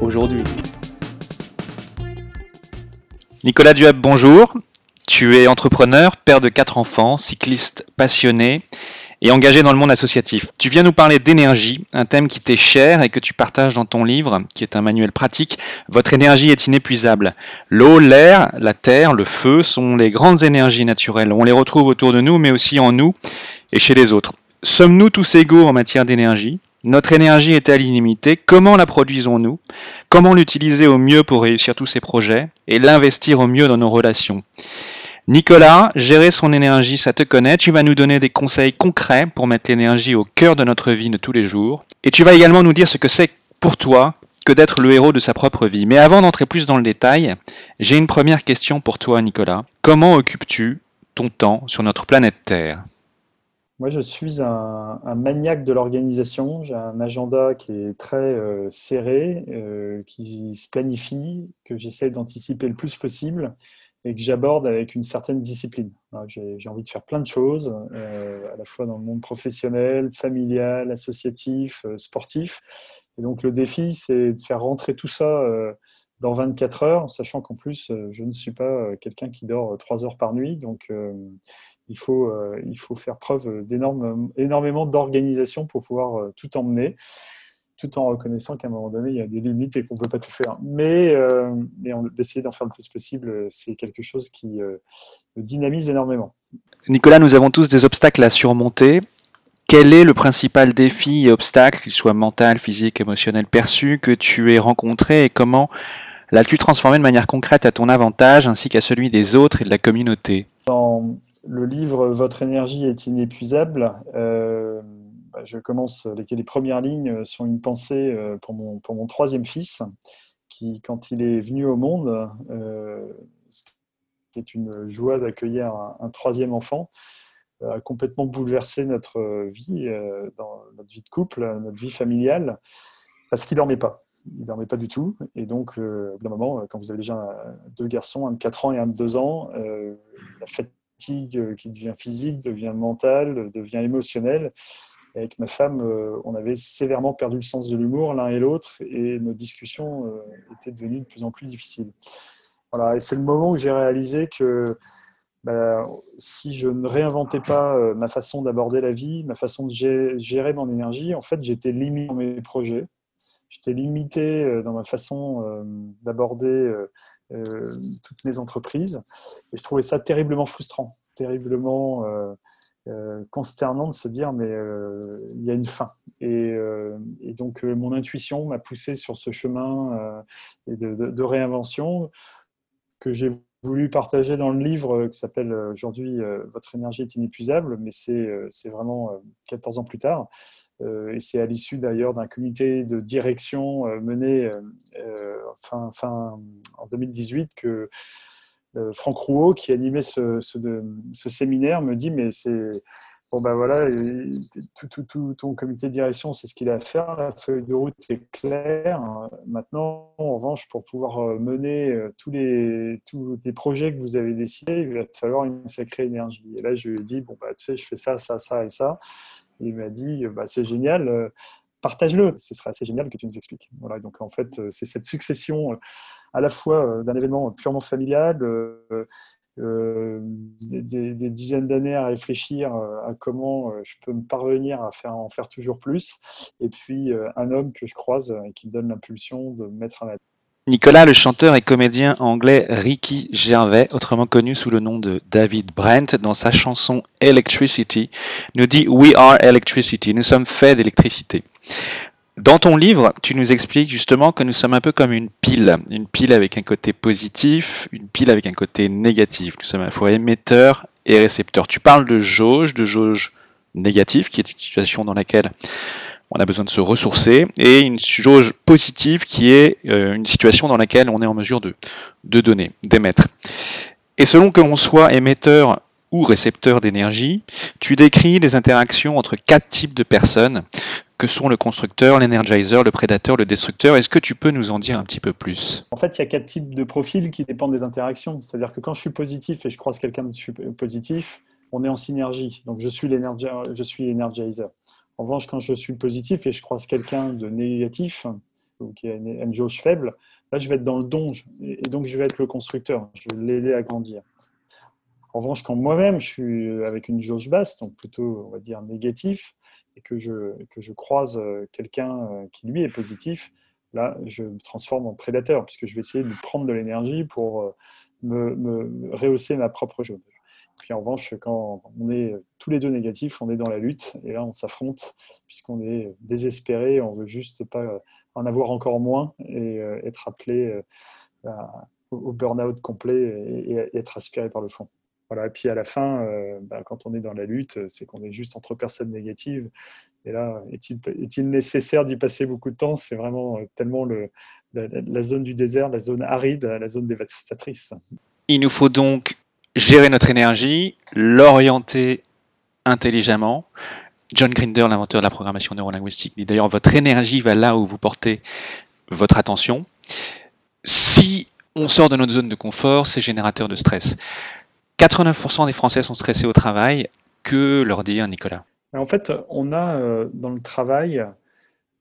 aujourd'hui. Nicolas Duab, bonjour. Tu es entrepreneur, père de quatre enfants, cycliste passionné et engagé dans le monde associatif. Tu viens nous parler d'énergie, un thème qui t'est cher et que tu partages dans ton livre, qui est un manuel pratique. Votre énergie est inépuisable. L'eau, l'air, la terre, le feu sont les grandes énergies naturelles. On les retrouve autour de nous, mais aussi en nous et chez les autres. Sommes-nous tous égaux en matière d'énergie? Notre énergie est-elle illimitée? Comment la produisons-nous? Comment l'utiliser au mieux pour réussir tous ces projets et l'investir au mieux dans nos relations? Nicolas, gérer son énergie, ça te connaît. Tu vas nous donner des conseils concrets pour mettre l'énergie au cœur de notre vie de tous les jours. Et tu vas également nous dire ce que c'est pour toi que d'être le héros de sa propre vie. Mais avant d'entrer plus dans le détail, j'ai une première question pour toi, Nicolas. Comment occupes-tu ton temps sur notre planète Terre? Moi, je suis un, maniaque de l'organisation. J'ai un agenda qui est très euh, serré, euh, qui se planifie, que j'essaie d'anticiper le plus possible et que j'aborde avec une certaine discipline. J'ai envie de faire plein de choses, euh, à la fois dans le monde professionnel, familial, associatif, sportif. Et donc, le défi, c'est de faire rentrer tout ça dans 24 heures, sachant qu'en plus, je ne suis pas quelqu'un qui dort 3 heures par nuit. Donc, il faut, euh, il faut faire preuve d'énormément d'organisation pour pouvoir euh, tout emmener, tout en reconnaissant qu'à un moment donné, il y a des limites et qu'on ne peut pas tout faire. Mais, euh, mais d'essayer d'en faire le plus possible, c'est quelque chose qui dynamise énormément. Nicolas, nous avons tous des obstacles à surmonter. Quel est le principal défi et obstacle, qu'il soit mental, physique, émotionnel, perçu, que tu aies rencontré et comment l'as-tu transformé de manière concrète à ton avantage ainsi qu'à celui des autres et de la communauté? Le livre Votre énergie est inépuisable. Euh, bah, je commence, les, premières lignes sont une pensée euh, pour mon, pour mon troisième fils, qui, quand il est venu au monde, euh, ce qui est une joie d'accueillir un, troisième enfant, a complètement bouleversé notre vie, dans notre vie de couple, notre vie familiale, parce qu'il dormait pas. Il dormait pas du tout. Et donc, d'un moment, quand vous avez déjà deux garçons, un de 4 ans et un de 2 ans, la fête euh, qui devient physique, devient mentale, devient émotionnelle. avec ma femme, euh, on avait sévèrement perdu le sens de l'humour l'un et l'autre et nos discussions euh, étaient devenues de plus en plus difficiles. Voilà, et c'est le moment où j'ai réalisé que bah, si je ne réinventais pas ma façon d'aborder la vie, ma façon de gérer mon énergie, en fait, j'étais limité dans mes projets. J'étais limité dans ma façon d'aborder toutes mes entreprises. Et je trouvais ça terriblement frustrant, terriblement euh, euh, consternant de se dire mais il y a une fin. Et, donc mon intuition m'a poussé sur ce chemin de, de, réinvention que j'ai voulu partager dans le livre qui s'appelle aujourd'hui Votre énergie est inépuisable, mais c'est vraiment 14 ans plus tard. Euh, et c'est à l'issue d'ailleurs d'un comité de direction euh, mené euh, fin, en 2018 que Franck Rouault, qui animait ce, ce, séminaire, me dit Mais c'est. Bon, ben voilà, tout, ton comité de direction, c'est ce qu'il a à faire. La feuille de route est claire. Maintenant, en revanche, pour pouvoir mener tous les, projets que vous avez décidés, il va falloir une sacrée énergie. Et là, je lui ai dit Bon, bah, tu sais, je fais ça, ça, ça et ça il m'a dit bah, c'est génial, euh, partage-le, ce serait assez génial que tu nous expliques. Voilà, donc en fait, euh, c'est cette succession euh, à la fois d'un événement purement familial, des, dizaines d'années à réfléchir à comment je peux me parvenir à faire, en faire toujours plus, et puis un homme que je croise et qui me donne l'impulsion de me mettre à la Nicolas, le chanteur et comédien anglais Ricky Gervais, autrement connu sous le nom de David Brent, dans sa chanson Electricity, nous dit We are electricity, nous sommes faits d'électricité. Dans ton livre, tu nous expliques justement que nous sommes un peu comme une pile, une pile avec un côté positif, une pile avec un côté négatif. Nous sommes à la fois émetteur et récepteur. Tu parles de jauge, de jauge négative, qui est une situation dans laquelle on a besoin de se ressourcer, et une jauge positive qui est euh, une situation dans laquelle on est en mesure de, de donner, d'émettre. Et selon que l'on soit émetteur ou récepteur d'énergie, tu décris des interactions entre quatre types de personnes que sont le constructeur, l'énergizer, le prédateur, le destructeur? Est-ce que tu peux nous en dire un petit peu plus? En fait, il y a quatre types de profils qui dépendent des interactions. C'est-à-dire que quand je suis positif et je croise quelqu'un de positif, on est en synergie. Donc je suis je suis energizer. En revanche, quand je suis positif et je croise quelqu'un de négatif, ou qui a une jauge faible, là je vais être dans le don et donc je vais être le constructeur. Je vais l'aider à grandir. En revanche, quand moi-même je suis avec une jauge basse, donc plutôt on va dire négatif, et que je, que je croise euh, quelqu'un euh, qui lui est positif, là, je me transforme en prédateur, puisque je vais essayer de prendre de l'énergie pour euh, me, rehausser ma propre jauge. Puis en revanche, quand on est tous les deux négatifs, on est dans la lutte, et là, on s'affronte, puisqu'on est désespéré, on veut juste pas en avoir encore moins et être appelé au burn-out complet et être aspiré par le fond. Voilà, et puis à la fin, euh, bah, quand on est dans la lutte, c'est qu'on est juste entre personnes négatives. Et là, est-il nécessaire d'y passer beaucoup de temps? C'est vraiment euh, tellement le, la, zone du désert, la zone aride, la zone dévastatrice. Il nous faut donc gérer notre énergie, l'orienter intelligemment. John Grinder, l'inventeur de la programmation neurolinguistique, dit d'ailleurs votre énergie va là où vous portez votre attention. Si on sort de notre zone de confort, c'est générateur de stress. 89% des Français sont stressés au travail. Que leur dire, Nicolas? En fait, on a euh, dans le travail,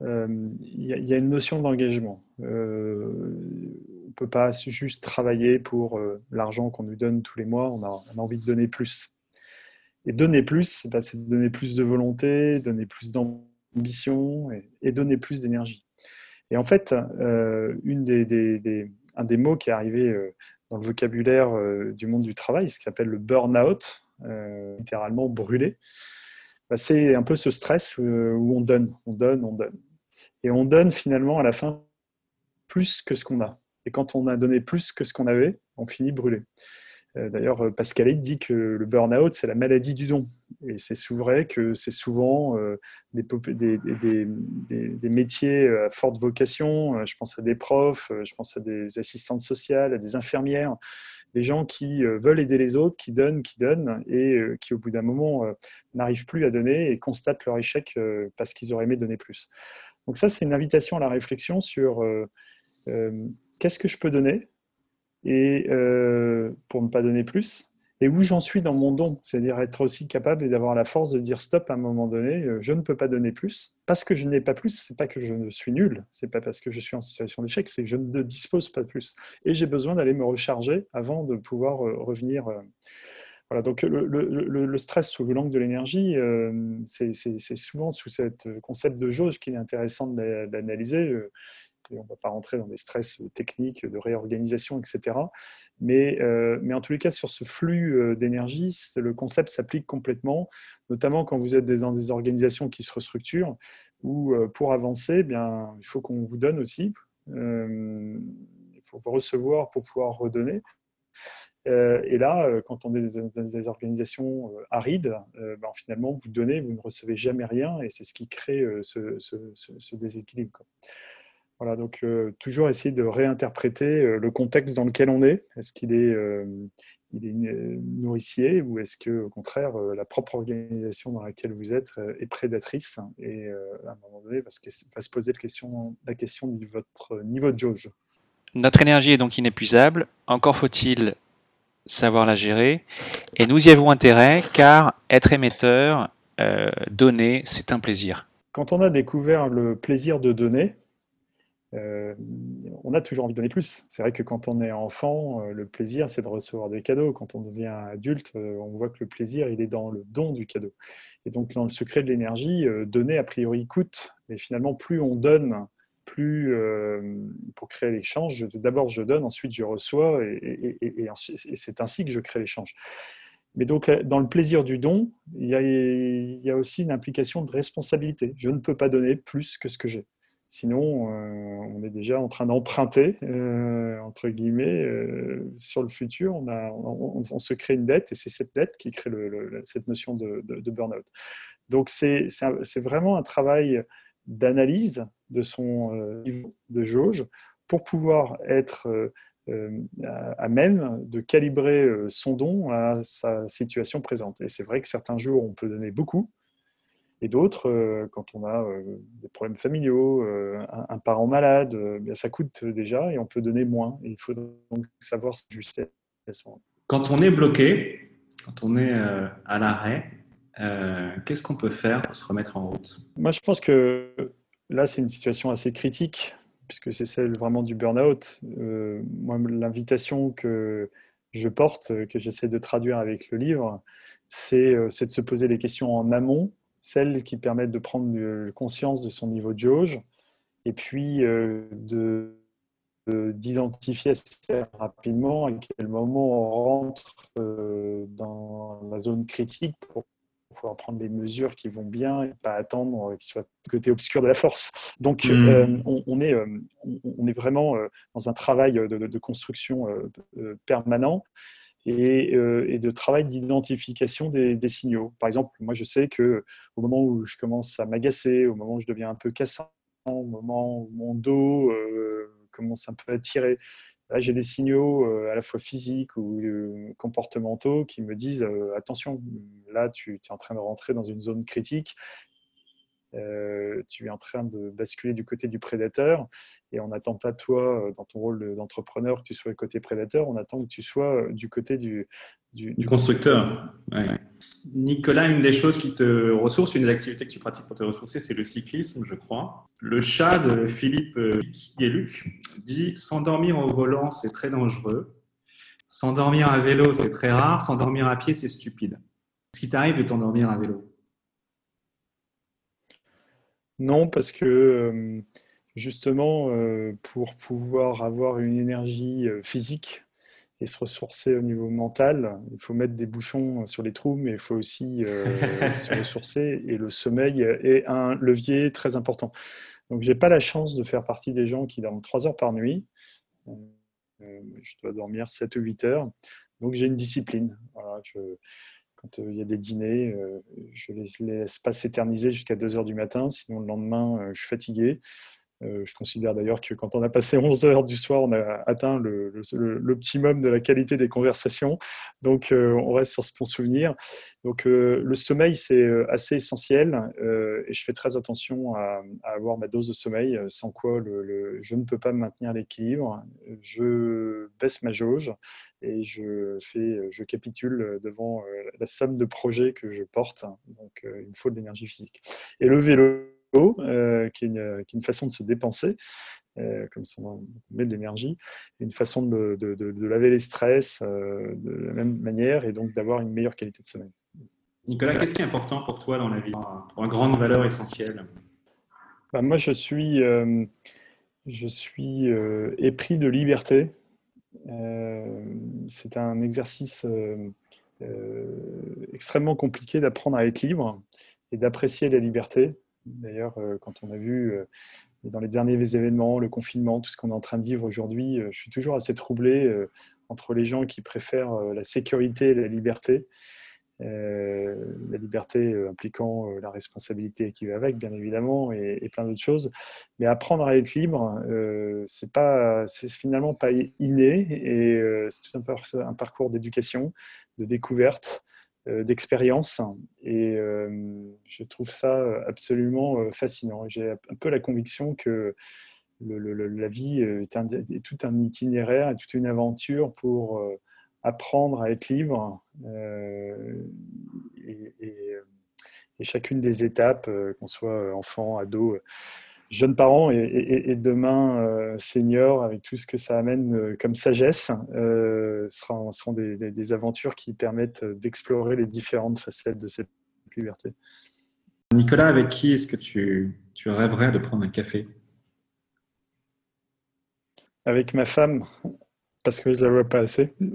euh, il y, a une notion d'engagement. Euh, peut pas juste travailler pour l'argent qu'on nous donne tous les mois, on a, envie de donner plus. Et donner plus, bah, c'est donner plus de volonté, donner plus d'ambition et, donner plus d'énergie. Et en fait, des, un des mots qui est arrivé dans le vocabulaire euh, du monde du travail, ce qui s'appelle le burn-out, euh, littéralement brûler, bah, c'est un peu ce stress euh, où on donne, on donne, on donne. Et on donne finalement à la fin plus que ce qu'on a. Et quand on a donné plus que ce qu'on avait, on finit brûlé. Euh, d'ailleurs, euh, Pascal dit que le burn-out, c'est la maladie du don. Et c'est vrai que c'est souvent euh, des, métiers à forte vocation. Je pense à des profs, je pense à des assistantes sociales, à des infirmières, des gens qui veulent aider les autres, qui donnent, qui donnent, et qui au bout d'un moment n'arrivent plus à donner et constatent leur échec parce qu'ils auraient aimé donner plus. Donc ça, c'est une invitation à la réflexion sur qu'est-ce que je peux donner et euh, pour ne pas donner plus, et où j'en suis dans mon don, c'est-à-dire être aussi capable et d'avoir la force de dire stop à un moment donné, euh, je ne peux pas donner plus, parce que je n'ai pas plus, c'est pas que je ne suis nul, c'est pas parce que je suis en situation d'échec, c'est que je ne dispose pas de plus, et j'ai besoin d'aller me recharger avant de pouvoir euh, revenir. Voilà, donc le, le, le stress sous l'angle de l'énergie, c'est souvent sous ce concept de jauge qu'il est intéressant d'analyser on ne va pas rentrer dans des stress techniques de réorganisation, etc. Mais, euh, mais en tous les cas, sur ce flux euh, d'énergie, le concept s'applique complètement, notamment quand vous êtes dans des organisations qui se restructurent, où euh, pour avancer, eh bien, il faut qu'on vous donne aussi. il faut vous recevoir pour pouvoir redonner. et là, quand on est dans des organisations arides, ben, finalement, vous donnez, vous ne recevez jamais rien, et c'est ce qui crée ce déséquilibre. Voilà, donc euh, toujours essayer de réinterpréter euh, le contexte dans lequel on est. Est-ce qu'il est, euh, il est nourricier ou est-ce que, au contraire, la propre organisation dans laquelle vous êtes est prédatrice? Et à un moment donné va se, va se poser la question, la question de votre niveau de jauge. Notre énergie est donc inépuisable. Encore faut-il savoir la gérer. Et nous y avons intérêt car être émetteur, donner, c'est un plaisir. Quand on a découvert le plaisir de donner, euh, on a toujours envie de donner plus. C'est vrai que quand on est enfant, euh, le plaisir, c'est de recevoir des cadeaux. Quand on devient adulte, euh, on voit que le plaisir, il est dans le don du cadeau. Et donc, dans le secret de l'énergie, donner, a priori, coûte. Et finalement, plus on donne, plus pour créer l'échange, d'abord je donne, ensuite je reçois, et, c'est ainsi que je crée l'échange. Mais donc, dans le plaisir du don, il y, a, aussi une implication de responsabilité. Je ne peux pas donner plus que ce que j'ai. Sinon, euh, on est déjà en train d'emprunter, euh, entre guillemets, euh, sur le futur. On, se crée une dette et c'est cette dette qui crée cette notion de, de, burn-out. Donc, c'est vraiment un travail d'analyse de son niveau de jauge pour pouvoir être à même de calibrer son don à sa situation présente. Et c'est vrai que certains jours, on peut donner beaucoup, et d'autres, quand on a des problèmes familiaux, un, parent malade, bien, ça coûte déjà et on peut donner moins. il faut donc savoir s'ajuster à ce moment. Quand on est bloqué, quand on est à l'arrêt, qu'est-ce qu'on peut faire pour se remettre en route? Moi, je pense que là, c'est une situation assez critique puisque c'est celle vraiment du burn-out. Euh, moi, l'invitation que je porte, que j'essaie de traduire avec le livre, c'est euh, de se poser les questions en amont, celles qui permettent de prendre conscience de son niveau de jauge, et puis euh, de d'identifier assez rapidement à quel moment on rentre dans la zone critique pour pouvoir prendre des mesures qui vont bien et pas attendre qu'ils soient côté obscur de la force. Donc, hmm. euh, on, est, euh, on, est vraiment euh, dans un travail de, construction permanent. Et, de travail d'identification des, signaux. Par exemple, moi, je sais que au moment où je commence à m'agacer, au moment où je deviens un peu cassant, au moment où mon dos commence un peu à tirer, j'ai des signaux euh, à la fois physiques ou euh, comportementaux qui me disent euh, attention, là tu es en train de rentrer dans une zone critique euh, tu es en train de basculer du côté du prédateur et on n'attend pas toi, euh, dans ton rôle d'entrepreneur, que tu sois côté prédateur, on attend que tu sois euh, du côté du, constructeur. Nicolas, une des choses qui te ressource, une des activités que tu pratiques pour te ressourcer, c'est le cyclisme, je crois. Le chat de Philippe Luc dit S'endormir au volant, c'est très dangereux. S'endormir à vélo, c'est très rare. S'endormir à pied, c'est stupide. Est-ce qu'il t'arrive de t'endormir à vélo? Non, parce que justement, pour pouvoir avoir une énergie physique et se ressourcer au niveau mental, il faut mettre des bouchons sur les trous, mais il faut aussi se ressourcer. Et le sommeil est un levier très important. Donc, j'ai pas la chance de faire partie des gens qui dorment 3 heures par nuit. je dois dormir 7 ou 8 heures. Donc, j'ai une discipline. Voilà, je, euh, il y a des dîners, euh, je ne les laisse pas s'éterniser jusqu'à 2 heures du matin, sinon le lendemain, euh, je suis fatigué. Je considère d'ailleurs que quand on a passé 11 heures du soir, on a atteint l'optimum de la qualité des conversations. Donc, on reste sur ce bon souvenir. Donc, le sommeil, c'est assez essentiel et je fais très attention à, avoir ma dose de sommeil, sans quoi je ne peux pas maintenir l'équilibre. Je baisse ma jauge et je, je capitule devant euh, la somme de projets que je porte. Donc, euh, il me faut de l'énergie physique. Et le vélo, euh, qui, est une, façon de se dépenser, comme ça on met de l'énergie, une façon de, de, laver les stress de la même manière et donc d'avoir une meilleure qualité de sommeil. Nicolas, qu'est-ce qui est important pour toi dans la vie, pour une grande valeur essentielle bah, Moi, je suis, je suis épris de liberté. Euh, c'est un exercice euh, euh, extrêmement compliqué d'apprendre à être libre et d'apprécier la liberté. D'ailleurs, quand on a vu dans les derniers événements, le confinement, tout ce qu'on est en train de vivre aujourd'hui, je suis toujours assez troublé entre les gens qui préfèrent la sécurité et la liberté euh, la liberté euh, impliquant euh, la responsabilité qui va avec, bien évidemment, et, plein d'autres choses. Mais apprendre à être libre, c'est pas, c'est finalement pas inné, et c'est tout un, un parcours d'éducation, de découverte, d'expérience, et je trouve ça absolument fascinant. J'ai un peu la conviction que la vie est, est, tout un itinéraire, toute une aventure pour apprendre à être libre euh, et, chacune des étapes, euh, qu'on soit enfant, ado, jeune parent et, demain euh, senior, avec tout ce que ça amène comme sagesse, seront des, aventures qui permettent d'explorer les différentes facettes de cette liberté. Nicolas, avec qui est-ce que tu, tu rêverais de prendre un café? Avec ma femme, parce que je la vois pas assez.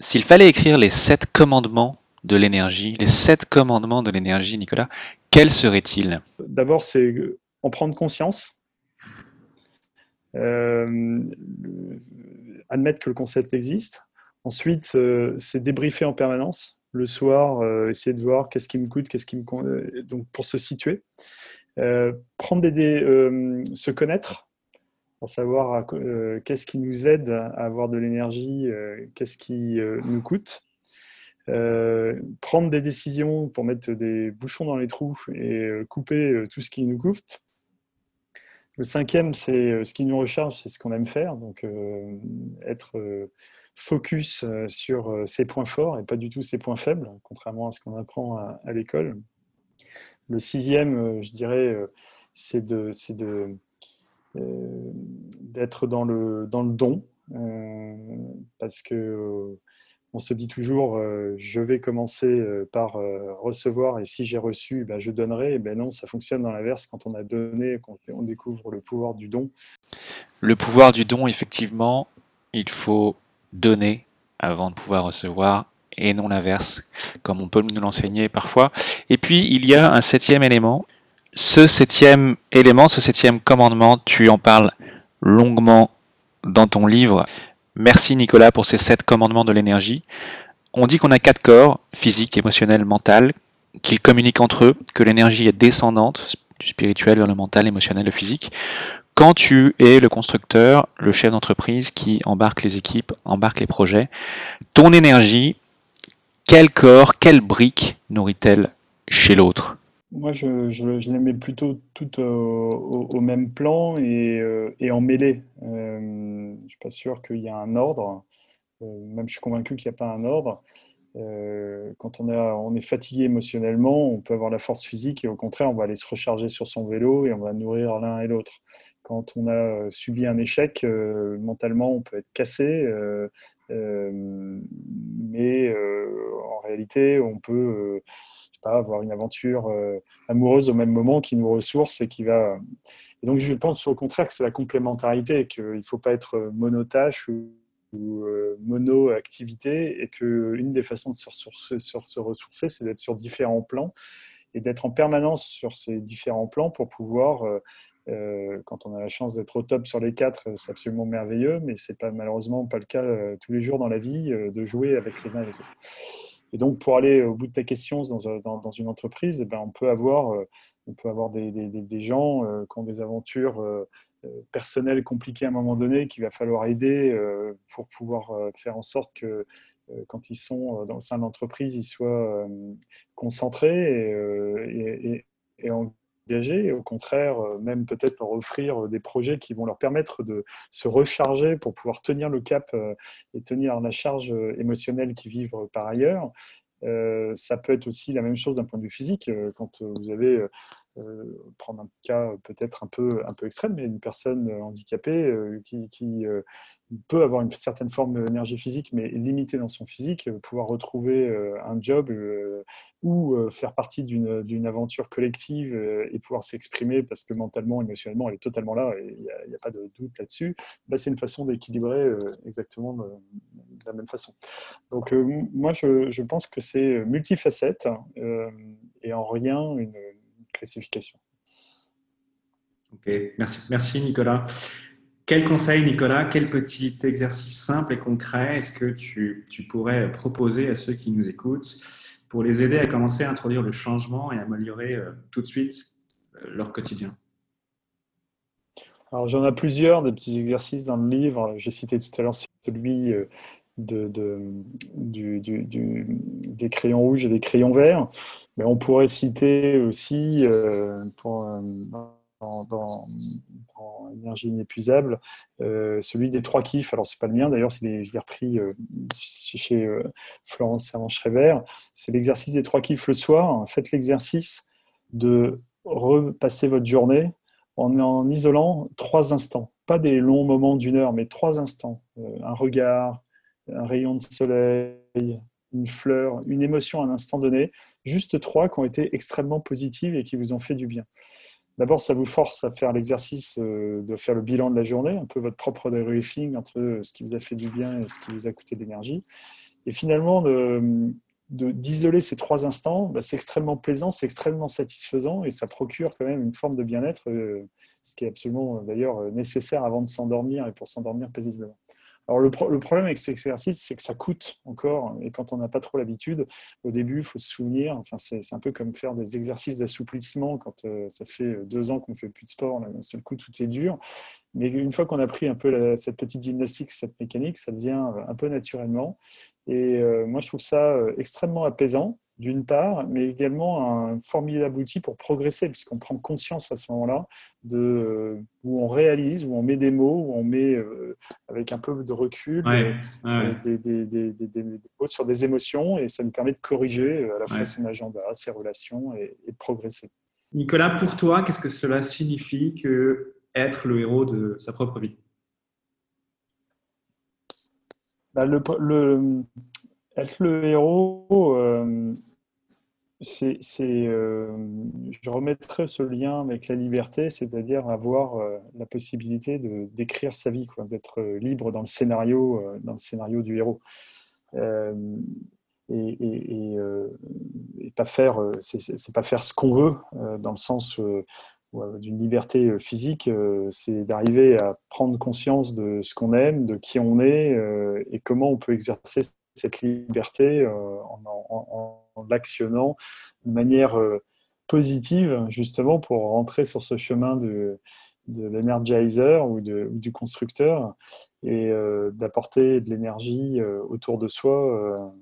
S'il fallait écrire les sept commandements de l'énergie, les sept commandements de l'énergie, Nicolas, quels seraient-ils? D'abord, c'est en prendre conscience, euh, admettre que le concept existe. Ensuite, euh, c'est débriefer en permanence, le soir, essayer de voir qu'est-ce qui me coûte, qu'est-ce qui me donc pour se situer, prendre des, se connaître pour savoir qu'est-ce qui nous aide à avoir de l'énergie, qu'est-ce qui nous coûte. prendre des décisions pour mettre des bouchons dans les trous et couper tout ce qui nous coûte. Le cinquième, c'est ce qui nous recharge, c'est ce qu'on aime faire. Donc, être focus sur ses points forts et pas du tout ses points faibles, contrairement à ce qu'on apprend à, l'école. Le sixième, je dirais, c'est de, de d'être dans le, dans le don, parce que on se dit toujours je vais commencer par recevoir et si j'ai reçu, ben, je donnerai. Et ben non, ça fonctionne dans l'inverse quand on a donné, quand on découvre le pouvoir du don. Le pouvoir du don, effectivement, il faut donner avant de pouvoir recevoir et non l'inverse, comme on peut nous l'enseigner parfois. Et puis, il y a un septième élément. Ce septième élément, ce septième commandement, tu en parles longuement dans ton livre. Merci Nicolas pour ces sept commandements de l'énergie. On dit qu'on a quatre corps, physique, émotionnel, mental, qu'ils communiquent entre eux, que l'énergie est descendante, du spirituel vers le mental, émotionnel, le physique. Quand tu es le constructeur, le chef d'entreprise qui embarque les équipes, embarque les projets, ton énergie, quel corps, quelle brique nourrit-elle chez l'autre? Moi, je, les mets plutôt toutes au, même plan et, euh, en mêlée. Euh, je ne suis pas sûr qu'il y a un ordre. Euh, même je suis convaincu qu'il n'y a pas un ordre. Quand on, est fatigué émotionnellement, on peut avoir la force physique et au contraire, on va aller se recharger sur son vélo et on va nourrir l'un et l'autre. Quand on a subi un échec, mentalement, on peut être cassé, mais en réalité, on peut avoir une aventure euh, amoureuse au même moment qui nous ressource et qui va. Et donc, je pense au contraire que c'est la complémentarité, qu'il ne faut pas être monotache ou euh, mono-activité et qu'une des façons de se ressourcer, se ressourcer, c'est d'être sur différents plans et d'être en permanence sur ces différents plans pour pouvoir. Euh, quand on a la chance d'être au top sur les quatre, c'est absolument merveilleux, mais c'est pas malheureusement pas le cas tous les jours dans la vie de jouer avec les uns et les autres. Et donc, pour aller au bout de ta question dans, une entreprise, eh ben, on peut avoir, euh, on peut avoir des, gens euh, qui ont des aventures euh, personnelles compliquées à un moment donné qu'il va falloir aider pour pouvoir faire en sorte que quand ils sont dans le sein de l'entreprise, ils soient concentrés et, et au contraire, euh, même peut-être leur offrir euh, des projets qui vont leur permettre de se recharger pour pouvoir tenir le cap euh, et tenir la charge émotionnelle qu'ils vivent par ailleurs. ça peut être aussi la même chose d'un point de vue physique. Quand vous avez euh, prendre un cas peut-être un peu, un peu extrême, mais une personne handicapée euh, qui, qui euh, peut avoir une certaine forme d'énergie physique, mais limitée dans son physique, pouvoir retrouver un job ou faire partie d'une aventure collective et pouvoir s'exprimer parce que mentalement, émotionnellement, elle est totalement là il n'y a, pas de doute là-dessus, bah, c'est une façon d'équilibrer exactement de, la même façon. Donc moi, je, je, pense que c'est multifacette et en rien une classification. Ok, merci, merci Nicolas. Quel conseil, Nicolas, quel petit exercice simple et concret est-ce que tu, tu, pourrais proposer à ceux qui nous écoutent pour les aider à commencer à introduire le changement et à améliorer euh, tout de suite euh, leur quotidien? Alors j'en ai plusieurs, des petits exercices dans le livre. J'ai cité tout à l'heure celui euh, des crayons rouges et des crayons verts. Mais on pourrait citer aussi, euh, euh, dans, dans, Énergie inépuisable, euh, celui des trois kiffs. Alors, c'est pas le mien, d'ailleurs, je l'ai repris chez Florence Servan-Schreiber. C'est l'exercice des trois kiffs le soir. Faites l'exercice de repasser votre journée en isolant trois instants. Pas des longs moments d'une heure, mais trois instants. un regard, un rayon de soleil, une fleur, une émotion à un instant donné, juste trois qui ont été extrêmement positives et qui vous ont fait du bien. D'abord, ça vous force à faire l'exercice euh, de faire le bilan de la journée, un peu votre propre débriefing entre ce qui vous a fait du bien et ce qui vous a coûté de l'énergie. Et finalement, d'isoler ces trois instants, bah, c'est extrêmement plaisant, c'est extrêmement satisfaisant et ça procure quand même une forme de bien-être, euh, ce qui est absolument d'ailleurs nécessaire avant de s'endormir et pour s'endormir paisiblement. Alors le, problème avec cet exercice, c'est que ça coûte encore, et quand on n'a pas trop l'habitude, au début, il faut se souvenir, enfin, c'est un peu comme faire des exercices d'assouplissement quand euh, ça fait deux ans qu'on ne fait plus de sport, d'un seul coup, tout est dur. Mais une fois qu'on a pris un peu cette petite gymnastique, cette mécanique, ça devient un peu naturellement. Et euh, moi, je trouve ça euh, extrêmement apaisant d'une part, mais également un formidable outil pour progresser, puisqu'on prend conscience à ce moment-là de euh, où on réalise, où on met des mots, où on met euh, avec un peu de recul euh, Des, mots sur des émotions, et ça nous permet de corriger à la fois son agenda, ses relations, et, de progresser. Nicolas, pour toi, qu'est-ce que cela signifie que être le héros de sa propre vie? Bah, le, être le héros, c'est, euh, je remettrai ce lien avec la liberté, c'est-à-dire avoir euh, la possibilité de d'écrire sa vie, d'être euh, libre dans le scénario, dans le scénario du héros, et, et, pas faire, c'est, pas faire ce qu'on veut dans le sens d'une liberté physique, c'est d'arriver à prendre conscience de ce qu'on aime, de qui on est et comment on peut exercer cette liberté en l'actionnant de manière euh, positive, justement, pour rentrer sur ce chemin de, de l'energizer ou, du constructeur et euh, d'apporter de l'énergie euh, autour de soi.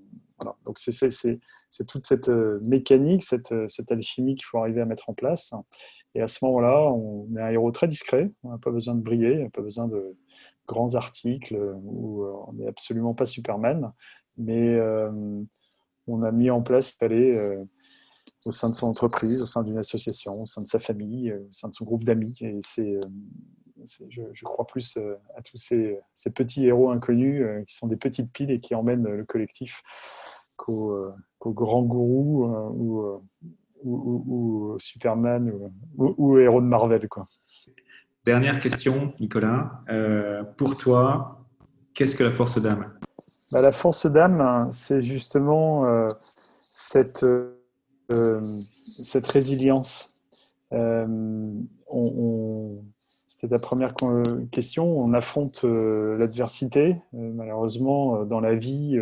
Donc, c'est toute cette mécanique, cette, cette alchimie qu'il faut arriver à mettre en place. Et à ce moment-là, on est un héros très discret, on n'a pas besoin de briller, on n'a pas besoin de grands articles, où on n'est absolument pas Superman, mais on a mis en place fallait euh, au sein de son entreprise, au sein d'une association, au sein de sa famille, euh, au sein de son groupe d'amis. Et c'est, euh, je, crois plus à tous ces, petits héros inconnus qui sont des petites piles et qui emmènent le collectif qu'au, grand gourou ou, Superman ou, héros de Marvel. Dernière question, Nicolas. pour toi, qu'est-ce que la force d'âme? Bah, la force d'âme, c'est justement euh, cette, euh, cette résilience. Euh, C'était ta première question. On affronte l'adversité. malheureusement, dans la vie,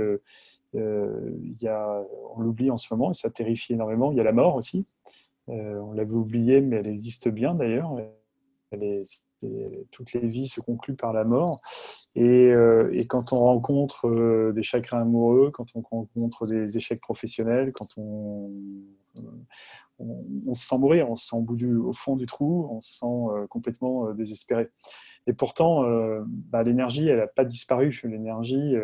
y a, on l'oublie en ce moment et ça terrifie énormément. Il y a la mort aussi. on l'avait oublié, mais elle existe bien d'ailleurs. Toutes les vies se concluent par la mort. Euh, et, quand on rencontre euh, des chagrins amoureux, quand on rencontre des échecs professionnels, quand on, on, se sent mourir, on se sent au, au fond du trou, on se sent euh, complètement désespéré. Et pourtant, bah, l'énergie, elle n'a pas disparu. L'énergie,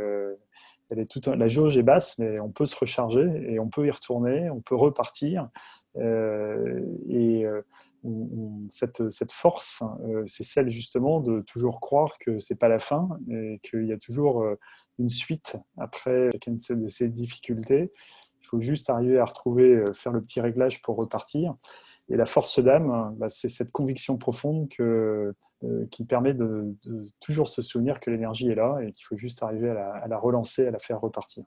elle est toute, la jauge est basse, mais on peut se recharger et on peut y retourner, on peut repartir. et cette, cette, force, euh, c'est celle justement de toujours croire que c'est pas la fin et qu'il y a toujours euh, une suite après chacune de ces difficultés. Il faut juste arriver à retrouver, euh, faire le petit réglage pour repartir. Et la force d'âme, bah, c'est cette conviction profonde que, qui permet de, toujours se souvenir que l'énergie est là et qu'il faut juste arriver à la, relancer, à la faire repartir.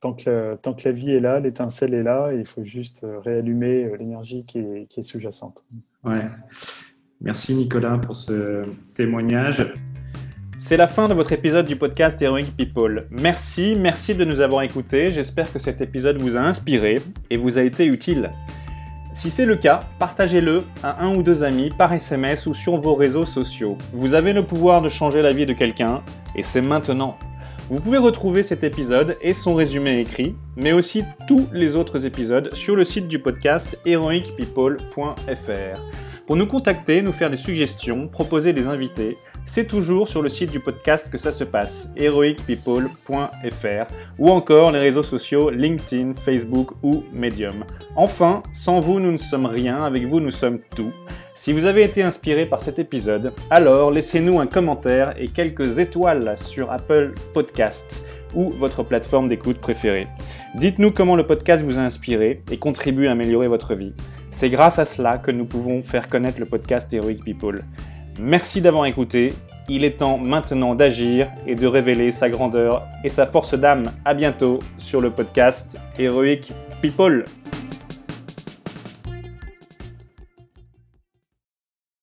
Tant que, tant que la vie est là, l'étincelle est là, et il faut juste réallumer l'énergie qui est, qui est sous-jacente. Ouais. Merci Nicolas pour ce témoignage. C'est la fin de votre épisode du podcast Heroic People. Merci, merci de nous avoir écoutés. J'espère que cet épisode vous a inspiré et vous a été utile. Si c'est le cas, partagez-le à un ou deux amis par SMS ou sur vos réseaux sociaux. Vous avez le pouvoir de changer la vie de quelqu'un et c'est maintenant. Vous pouvez retrouver cet épisode et son résumé écrit, mais aussi tous les autres épisodes sur le site du podcast heroicpeople.fr. Pour nous contacter, nous faire des suggestions, proposer des invités, c'est toujours sur le site du podcast que ça se passe, heroicpeople.fr, ou encore les réseaux sociaux LinkedIn, Facebook ou Medium. Enfin, sans vous, nous ne sommes rien, avec vous, nous sommes tout. Si vous avez été inspiré par cet épisode, alors laissez-nous un commentaire et quelques étoiles sur Apple Podcasts ou votre plateforme d'écoute préférée. Dites-nous comment le podcast vous a inspiré et contribue à améliorer votre vie. C'est grâce à cela que nous pouvons faire connaître le podcast Heroic People. Merci d'avoir écouté. Il est temps maintenant d'agir et de révéler sa grandeur et sa force d'âme. À bientôt sur le podcast Heroic People.